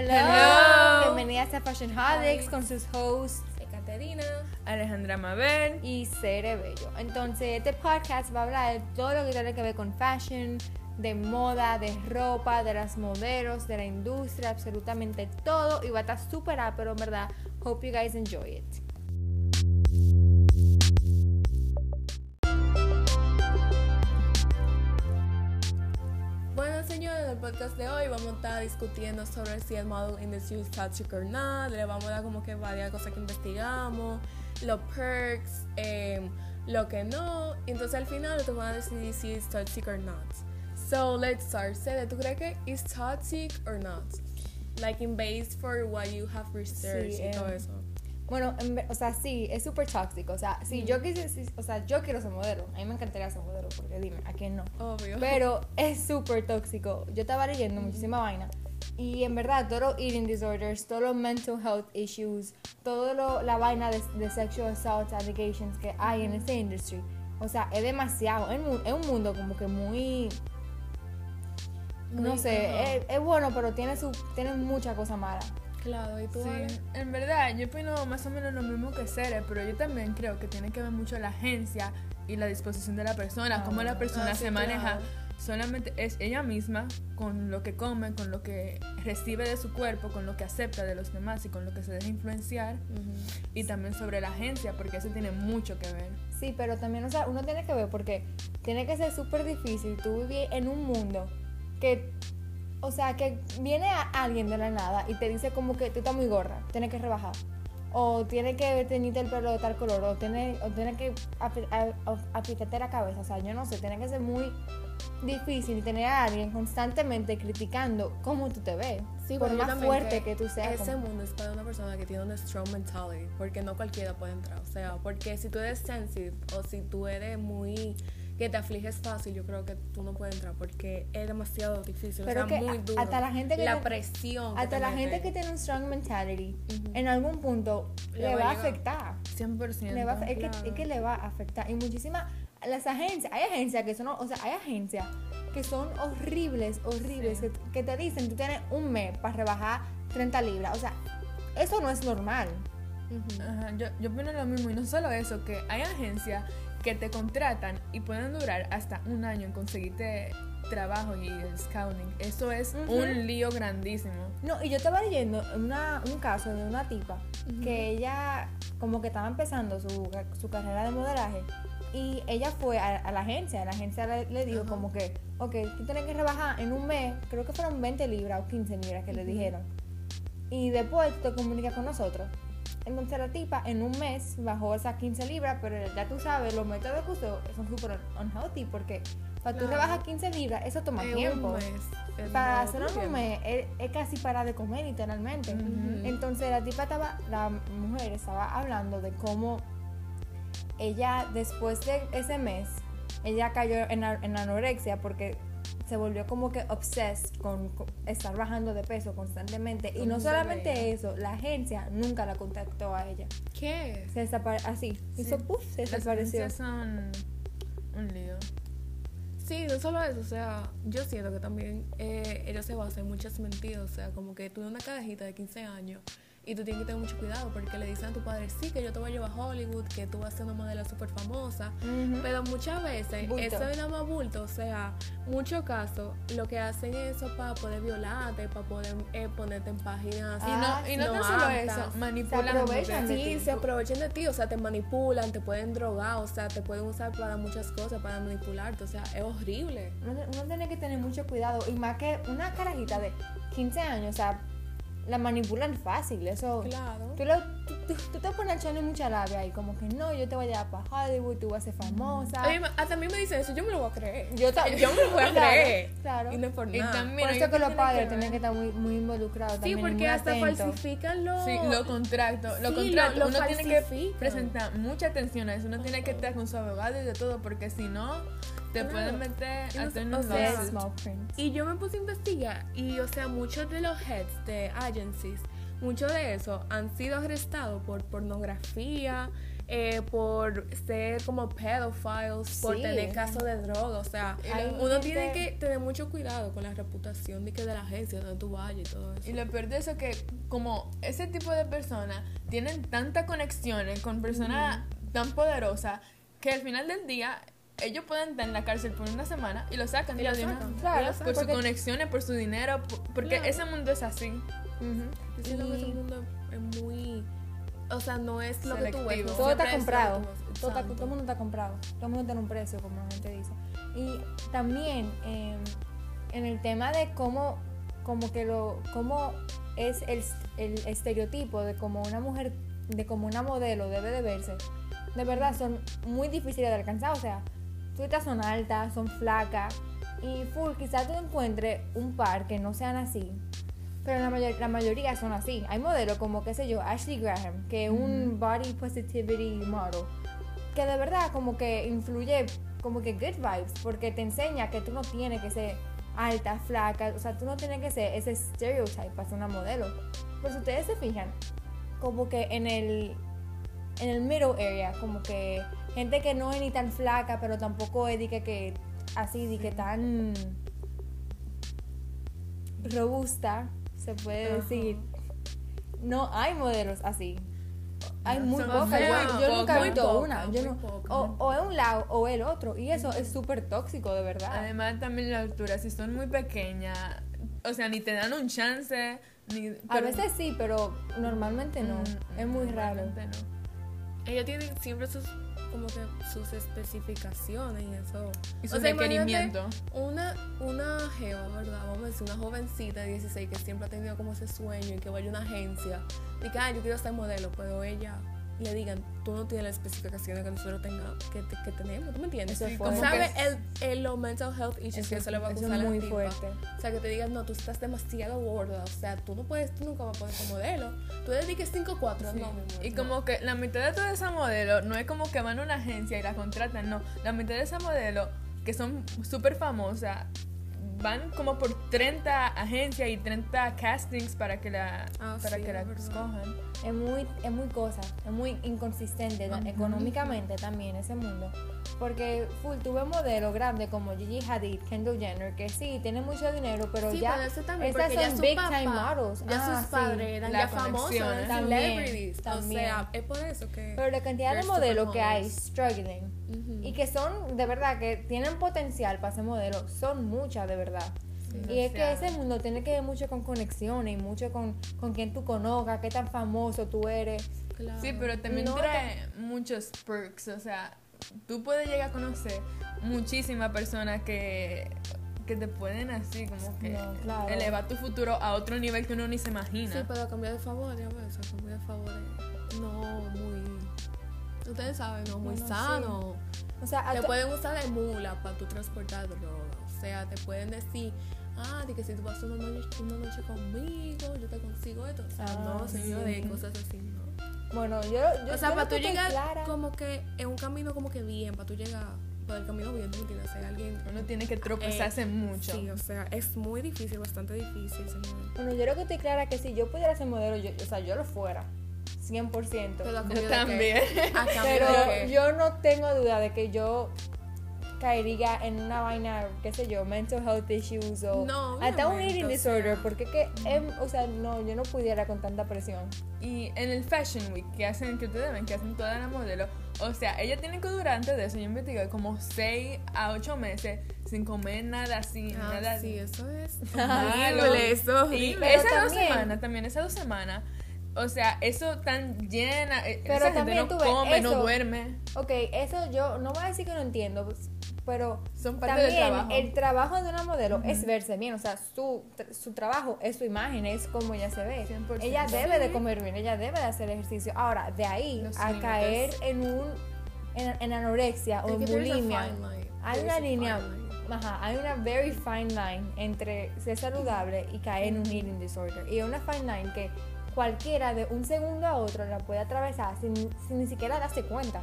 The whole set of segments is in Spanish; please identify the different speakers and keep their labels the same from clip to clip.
Speaker 1: Hello.
Speaker 2: Bienvenidas a Fashion Holics con sus hosts
Speaker 1: Caterina.
Speaker 3: Alejandra Mabel.
Speaker 2: y Cere Bello. Entonces, este podcast va a hablar de todo lo que tiene que ver con fashion, de moda, de ropa, de las modelos, de la industria, absolutamente todo. Y va a estar súper pero en verdad. Hope you guys enjoy it.
Speaker 1: Bueno, señores, en el podcast de hoy vamos a estar discutiendo sobre si el model industry es toxic o no. Le vamos a dar como que varias cosas que investigamos, los perks, em, lo que no. Entonces al final te van a decidir si es toxic or not. So let's start. Sede, ¿tú crees que es toxic or not? Like in base for what you have researched
Speaker 2: Sí,
Speaker 1: y todo
Speaker 2: em,
Speaker 1: eso.
Speaker 2: Bueno, en o sea, sí, es súper tóxico. O sea, si yo quise, si- o sea, yo quiero ser modelo. A mí me encantaría ser modelo, porque dime, ¿a quién no?
Speaker 1: Obvio.
Speaker 2: Pero es súper tóxico. Yo estaba leyendo muchísima vaina. Y en verdad, todos los eating disorders, todos los mental health issues, toda la vaina de, de sexual assault allegations que hay en esta industry. O sea, es demasiado. Es, es un mundo como que muy. No
Speaker 1: Muy-
Speaker 2: sé,
Speaker 1: ajá.
Speaker 2: es, es bueno, pero tiene, su, tiene muchas cosas malas.
Speaker 1: Claro, ¿y tú?
Speaker 3: Sí, en verdad, yo opino más o menos lo mismo que Cere, pero yo también creo que tiene que ver mucho la agencia y la disposición de la persona,
Speaker 2: Ah,
Speaker 3: cómo la persona
Speaker 1: ah, sí,
Speaker 3: se maneja.
Speaker 1: claro.
Speaker 3: Solamente es ella misma con lo que come, con lo que recibe de su cuerpo, con lo que acepta de los demás y con lo que se deja influenciar. Y también sobre la agencia, porque eso tiene mucho que ver.
Speaker 2: Sí, pero también, o sea, uno tiene que ver porque tiene que ser súper difícil tú vivir en un mundo que, o sea, que viene a alguien de la nada y te dice como que tú estás muy gorda, tienes que rebajar. O tiene que teñirte el pelo de tal color, o tiene, o tiene que api- a- a- apitarte la cabeza. O sea, yo no sé, tiene que ser muy difícil tener a alguien constantemente criticando cómo tú te ves.
Speaker 1: Sí,
Speaker 2: por más fuerte que tú seas.
Speaker 1: Ese
Speaker 2: como-
Speaker 1: mundo es para una persona que tiene una strong mentality, porque no cualquiera puede entrar. O sea, porque si tú eres sensitive o si tú eres muy que te afliges fácil, yo creo que tú no puedes entrar porque es demasiado difícil,
Speaker 2: Pero
Speaker 1: o sea,
Speaker 2: que
Speaker 1: muy duro.
Speaker 2: hasta la gente que
Speaker 1: la presión. que
Speaker 2: Hasta
Speaker 1: te
Speaker 2: la gente que tiene un strong mentality,
Speaker 1: Ujú.
Speaker 2: en algún punto
Speaker 1: Le
Speaker 2: le,
Speaker 1: va
Speaker 2: va
Speaker 1: a
Speaker 2: afectar.
Speaker 3: 100%.
Speaker 2: Le va a- es, que,
Speaker 1: claro.
Speaker 2: es que le va a afectar. Y muchísimas, las agencias, hay agencias que son, o sea, hay agencias que son horribles, horribles,
Speaker 3: Sí.
Speaker 2: que, que te dicen, tú tienes un mes para rebajar 30 libras. O sea, eso no es normal.
Speaker 1: Ujú.
Speaker 3: Ajá, yo, yo opino lo mismo y no solo eso, que hay agencias que te contratan y pueden durar hasta un año en conseguirte trabajo y el scouting. Eso es un lío grandísimo.
Speaker 2: No, y yo estaba leyendo una- un caso de una tipa que ella como que estaba empezando su, su carrera de modelaje y ella fue a, a la agencia, la agencia le, le dijo como que, ok, tú tienes que rebajar en un mes, creo que fueron 20 libras o 15 libras que le dijeron. Y después te comunicas con nosotros. Entonces la tipa en un mes bajó esas 15 libras, pero ya tú sabes, los métodos que usó son súper unhealthy porque para tú
Speaker 1: Claro.
Speaker 2: rebajar 15 libras, eso toma
Speaker 1: En
Speaker 2: tiempo
Speaker 1: un mes, es
Speaker 2: para hacer un mes es, es casi para de comer literalmente. Entonces la tipa estaba, la mujer estaba hablando de cómo ella después de ese mes, ella cayó en, en anorexia porque se volvió como que obsessed con, con estar bajando de peso constantemente. Y no solamente eso, la agencia nunca la contactó a ella.
Speaker 1: ¿Qué?
Speaker 2: Se desapareció, así,
Speaker 3: Sí.
Speaker 2: hizo puff, se
Speaker 3: Las
Speaker 2: desapareció.
Speaker 3: son un lío.
Speaker 1: Sí, no solo eso, o sea, yo siento que también eh, ellos se basan en muchas mentiras, o sea, como que tú de una carajita de 15 años y tú tienes que tener mucho cuidado porque le dicen a tu padre, sí, que yo te voy a llevar a Hollywood, que tú vas a ser una modelo súper famosa, pero muchas veces
Speaker 2: Bulto.
Speaker 1: eso es nada más bulto, o sea, muchos casos lo que hacen es eso para poder violarte, para poder eh, ponerte en páginas.
Speaker 3: Y
Speaker 2: Ah,
Speaker 3: no, y no,
Speaker 1: no
Speaker 3: tan solo eso,
Speaker 2: Se
Speaker 3: manipulan.
Speaker 2: aprovechan de ti.
Speaker 1: se aprovechan de ti, o sea, te manipulan, te pueden drogar, o sea, te pueden usar para muchas cosas, para manipularte, o sea, es horrible.
Speaker 2: Uno, uno tiene que tener mucho cuidado. Y más que una carajita de 15 años, o sea, la manipulan fácil. Eso.
Speaker 1: Claro.
Speaker 2: Tú, lo- tú, tú- tú te pones a echarle mucha labia y como que no, yo te voy a llevar para Hollywood, tú vas a ser famosa.
Speaker 1: A mí, hasta a mí me dicen eso, yo me lo voy a creer.
Speaker 2: Yo
Speaker 1: yo me lo voy a creer.
Speaker 2: claro.
Speaker 1: Y no es por
Speaker 3: Y también-
Speaker 2: Por eso que los padres
Speaker 3: que
Speaker 2: tienen que estar muy, muy involucrados.
Speaker 1: sí,
Speaker 2: también muy
Speaker 1: porque hasta
Speaker 2: atentos.
Speaker 1: falsifican los...
Speaker 3: Sí, los contratos. Los
Speaker 1: Sí,
Speaker 3: contratos.
Speaker 1: lo- lo
Speaker 3: uno tiene que presentar mucha atención a eso. Uno tiene que estar con su abogado y de todo, porque si no, te
Speaker 1: Claro.
Speaker 3: pueden meter a
Speaker 1: o
Speaker 3: unos
Speaker 1: sea. Y yo me puse a investigar y, o sea, muchos de los heads de agencies, muchos de esos han sido arrestados por pornografía, eh, por ser como pedophiles, por tener casos de droga. O sea,
Speaker 2: Hay
Speaker 1: uno
Speaker 2: gente-
Speaker 1: tiene que tener mucho cuidado con la reputación de que de la agencia donde tú vayas y todo eso.
Speaker 3: Y lo peor de eso es que como ese tipo de personas tienen tantas conexiones con personas tan poderosas que al final del día ellos pueden estar en la cárcel por una semana y lo sacan
Speaker 1: Y
Speaker 3: ya
Speaker 1: lo
Speaker 3: una-
Speaker 1: sacan.
Speaker 2: Claro,
Speaker 1: y lo
Speaker 3: por
Speaker 1: sacan.
Speaker 3: sus
Speaker 2: porque-
Speaker 3: conexiones, por su dinero, por- porque
Speaker 1: Claro.
Speaker 3: ese mundo es así.
Speaker 2: Ujú.
Speaker 1: Yo siento que ese
Speaker 2: Y
Speaker 1: mundo es muy. O sea, no es lo que tú ves.
Speaker 3: Selectivo.
Speaker 2: todo está comprado. Todo, está- todo el mundo está comprado. Todo el mundo tiene un precio, como la gente dice. Y también eh, en el tema de cómo, como que lo, cómo es el, el estereotipo de cómo una mujer, de cómo una modelo debe de verse, de verdad son muy difíciles de alcanzar. O sea, tú son altas, son flacas. Y full, quizás tú encuentres un par que no sean así. Pero la, mayor- la mayoría son así. Hay modelos como, qué sé yo, Ashley Graham, que es un body positivity model, que de verdad como que influye como que good vibes, porque te enseña que tú no tienes que ser alta, flaca, o sea, tú no tienes que ser ese stereotype para ser una modelo. Pero si ustedes se fijan, como que en el, en el middle area, como que gente que no es ni tan flaca, pero tampoco es de que, que así, de que tan robusta, se puede decir. No hay modelos así. Hay
Speaker 3: No,
Speaker 2: muy pocas. Yo, yo nunca he visto una. Yo no- o, o es un lado o el otro. Y eso es súper tóxico, de verdad.
Speaker 3: Además también la altura, si son muy pequeñas, o sea, ni te dan un chance, ni...
Speaker 2: A veces sí, pero normalmente no.
Speaker 3: Mm,
Speaker 2: es muy raro.
Speaker 3: no.
Speaker 1: Ella tiene siempre sus como que sus especificaciones y eso.
Speaker 3: Y
Speaker 1: O
Speaker 3: su
Speaker 1: sea, imagínate
Speaker 3: requerimiento.
Speaker 1: Una, una jeva, ¿verdad? Vamos a decir, una jovencita de 16 que siempre ha tenido como ese sueño y que vaya a una agencia y que, ah, yo quiero ser modelo, pero ella le digan, tú no tienes las especificaciones que nosotros tengamos, que, que tenemos, ¿tú me entiendes?
Speaker 3: Sí, como
Speaker 1: ¿Sabes el, el, los mental health issues
Speaker 2: Eso
Speaker 1: que se le va a a la
Speaker 2: muy
Speaker 1: tipa?
Speaker 2: fuerte.
Speaker 1: O sea, que te digan, no, tú estás demasiado gorda, o sea, tú no puedes, tú nunca vas a poder ser modelo. Tú dediques 5'4",
Speaker 3: Sí.
Speaker 1: no, mi amor,
Speaker 3: Y
Speaker 1: no.
Speaker 3: como que la mitad de todas esas modelos no es como que van a una agencia y la contratan, no. La mitad de esas modelos que son súper famosas van como por 30 agencias y 30 castings para que la,
Speaker 1: Ah,
Speaker 3: para
Speaker 1: sí,
Speaker 3: que la escojan.
Speaker 2: Es muy, es muy cosa, es muy inconsistente
Speaker 3: Ujú.
Speaker 2: económicamente también ese mundo. Porque full, tuve modelos grandes como Gigi Hadid, Kendall Jenner, que sí, tienen mucho dinero, pero
Speaker 1: Sí,
Speaker 2: ya
Speaker 1: pero eso también, ya
Speaker 2: son
Speaker 1: su
Speaker 2: big
Speaker 1: papá,
Speaker 2: time models.
Speaker 1: Ya
Speaker 2: Ah,
Speaker 1: sus
Speaker 2: sí.
Speaker 1: padres eran
Speaker 3: La
Speaker 1: ya famosos, eran
Speaker 2: También,
Speaker 1: celebrities.
Speaker 2: también.
Speaker 1: O sea, es por eso que.
Speaker 2: Pero la cantidad de modelos que hay
Speaker 1: models. Ujú.
Speaker 2: y que son de verdad que tienen potencial para ser modelos, son muchas de verdad. Y es que ese mundo tiene que ver mucho con conexiones y mucho con, con quien tú conozcas, qué tan famoso tú eres.
Speaker 1: Claro.
Speaker 3: Sí, pero también
Speaker 2: No
Speaker 3: trae muchos perks, o sea, tú puedes llegar a conocer muchísimas personas que, que te pueden así como que
Speaker 2: No, claro.
Speaker 3: elevar tu futuro a otro nivel que uno ni se imagina.
Speaker 1: Sí, pero cambiar de favor, ya ves, cambiar de favor no muy. Ustedes saben, no muy
Speaker 2: Bueno, sí.
Speaker 1: sano.
Speaker 2: O sea,
Speaker 1: Te pueden usar de mula para tu transportar droga. O sea, te pueden decir, ah, de que si tú vas una noche, una noche conmigo, yo te consigo esto. O sea,
Speaker 2: Ah,
Speaker 1: no, señores,
Speaker 2: sí.
Speaker 1: cosas así, ¿no?
Speaker 2: bueno, yo, yo
Speaker 1: o sea,
Speaker 2: yo
Speaker 1: para tú
Speaker 2: que
Speaker 1: llegar
Speaker 2: clara-
Speaker 1: como que en un camino como que bien, para tú llegar por el camino bien, tú me entiendes, ser alguien...
Speaker 3: Uno tiene que tropezarse
Speaker 1: eh,
Speaker 3: mucho.
Speaker 1: Sí, o sea, es muy difícil, bastante difícil, señores.
Speaker 2: Bueno, yo lo que estoy clara que si yo pudiera ser modelo, yo, o sea, yo lo fuera. 100%.
Speaker 1: Pero a cambio
Speaker 3: Yo también.
Speaker 2: Pero yo no tengo duda de que yo caería en una vaina, qué sé yo, mental health issues o
Speaker 1: No,
Speaker 2: hasta un eating disorder, porque que, em, o sea, no, yo no pudiera con tanta presión.
Speaker 3: Y en el Fashion Week que hacen, que ustedes ven, que hacen todas las modelos, o sea, ella tiene que durar antes de eso, yo investigué como 6 a 8 meses sin comer nada así,
Speaker 1: Ah,
Speaker 3: nada
Speaker 1: sí, eso es
Speaker 3: malo.
Speaker 1: horrible, eso es
Speaker 3: Y
Speaker 1: horrible.
Speaker 2: Pero
Speaker 3: esas dos
Speaker 2: también-
Speaker 3: semanas, también esas dos semanas, o sea, eso tan llena, eh,
Speaker 2: Pero
Speaker 3: esa gente
Speaker 2: también
Speaker 3: no
Speaker 2: ves
Speaker 3: come, no duerme,
Speaker 2: Ok, eso yo no voy a decir que no entiendo, pues, pero
Speaker 3: son parte del
Speaker 2: también
Speaker 3: trabajo.
Speaker 2: el trabajo de una modelo es verse bien, o sea, su, su trabajo es su imagen, es como ella se ve.
Speaker 3: 100%.
Speaker 2: Ella debe de comer bien, ella debe de hacer ejercicio. Ahora, de ahí
Speaker 3: Los
Speaker 2: a caer en un en, en anorexia o en bulimia, hay una línea, ajá, hay una very fine line entre ser saludable y caer en un eating disorder. Y una fine line que cualquiera de un segundo a otro la puede atravesar sin, sin ni siquiera darse cuenta.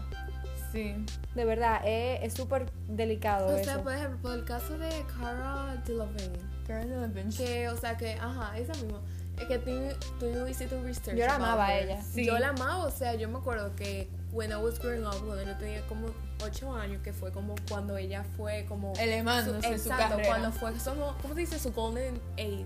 Speaker 3: Sí.
Speaker 2: De verdad, es es súper delicado
Speaker 1: O
Speaker 2: eso.
Speaker 1: sea, por ejemplo, por el caso de Cara Delevingne,
Speaker 3: Karen Delevingne.
Speaker 1: que, o sea, que, ajá, esa misma, es que tú, tú hiciste un research.
Speaker 2: Yo la amaba a
Speaker 1: her.
Speaker 2: ella.
Speaker 3: Sí.
Speaker 1: Yo la amaba, o sea, yo me acuerdo que when I was growing up, cuando yo tenía como 8 años, que fue como cuando ella fue como...
Speaker 3: Elevándose su
Speaker 1: exacto,
Speaker 3: carrera.
Speaker 1: cuando fue, como, ¿cómo se dice? Su golden age,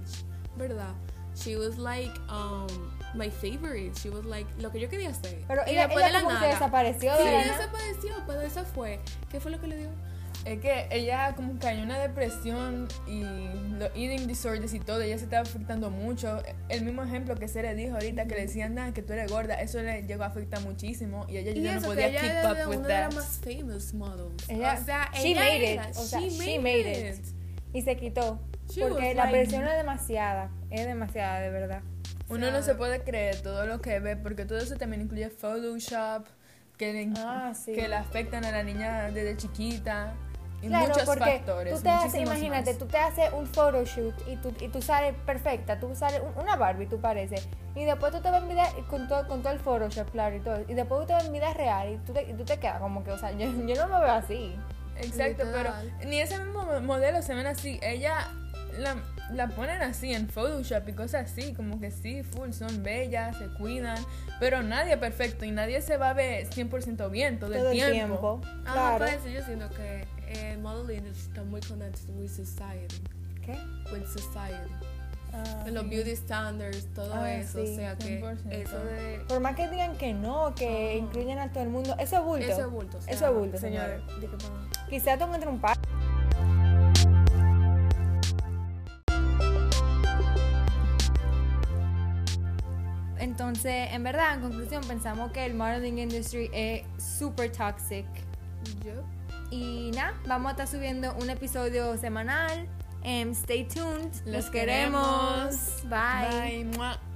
Speaker 1: ¿verdad? She was like, um, my favorite. She was like, lo que yo quería hacer.
Speaker 2: Pero
Speaker 1: Y
Speaker 2: ella,
Speaker 1: después
Speaker 2: ella
Speaker 1: de la
Speaker 2: como
Speaker 1: nada.
Speaker 2: desapareció
Speaker 1: Sí,
Speaker 2: de la
Speaker 1: ella desapareció, pero eso fue. ¿Qué fue lo que le dio?
Speaker 3: Es que ella como cayó en una depresión y los eating disorders y todo, ella se estaba afectando mucho. El mismo ejemplo que Sere dijo ahorita, que le decían nada, que tú eres gorda, eso le llegó a afectar muchísimo y ella
Speaker 1: Y
Speaker 3: ya no podía
Speaker 1: ella
Speaker 3: keep
Speaker 1: era
Speaker 3: up
Speaker 1: de
Speaker 3: with
Speaker 1: una de
Speaker 3: that.
Speaker 1: las más famous models.
Speaker 2: Ella-
Speaker 1: o sea,
Speaker 2: she
Speaker 1: ella
Speaker 2: made
Speaker 1: era,
Speaker 2: it, o sea,
Speaker 1: she
Speaker 2: she
Speaker 1: made
Speaker 2: made
Speaker 1: it.
Speaker 2: it. Y se quitó.
Speaker 1: She
Speaker 2: porque la
Speaker 1: like-
Speaker 2: presión es demasiada. Es demasiada, de verdad.
Speaker 3: Uno no se puede creer todo lo que ve, porque todo eso también incluye Photoshop, que le,
Speaker 2: Ah, sí.
Speaker 3: que le afectan a la niña desde chiquita. Y
Speaker 2: Claro,
Speaker 3: muchos
Speaker 2: porque
Speaker 3: factores.
Speaker 2: tú te haces, imagínate,
Speaker 3: más.
Speaker 2: tú te haces un photoshoot y tú, y tú sales perfecta, tú sales un- una Barbie, tú pareces. Y después tú te vas en vida con todo, con todo el Photoshop, claro, y todo. Y después tú te vas en vida real y tú te, y tú te quedas como que, o sea, yo, yo no me veo así.
Speaker 3: Exacto, pero
Speaker 1: Literal.
Speaker 3: ni ese mismo mo- modelo se ven así. Ella la, la ponen así en Photoshop y cosas así, como que sí, full, son bellas, se cuidan, pero nadie es perfecto y nadie se va a ver 100% bien todo,
Speaker 2: Todo
Speaker 3: el
Speaker 2: el
Speaker 3: tiempo.
Speaker 2: tiempo.
Speaker 1: Ajá,
Speaker 2: Claro.
Speaker 1: eso yo siento que el modeling está muy connected with society.
Speaker 2: ¿Qué?
Speaker 1: With society.
Speaker 2: Ah,
Speaker 1: los
Speaker 2: sí.
Speaker 1: beauty standards, todo
Speaker 2: Ah,
Speaker 1: eso.
Speaker 2: sí,
Speaker 1: o sea que
Speaker 3: 100%.
Speaker 1: eso de.
Speaker 2: Por más que digan que no, que
Speaker 1: Ajá.
Speaker 2: incluyen a todo el mundo, eso es bulto.
Speaker 1: Eso es bulto. o sea,
Speaker 2: Eso es bulto,
Speaker 1: señores. pa-
Speaker 2: Quizás encuentres un par. Entonces, en verdad, en conclusión, pensamos que el modeling industry es super toxic.
Speaker 1: Yo.
Speaker 2: Y nada, vamos a estar subiendo un episodio semanal. Em, stay tuned.
Speaker 3: Los
Speaker 2: Los queremos. Bye.
Speaker 3: Bye.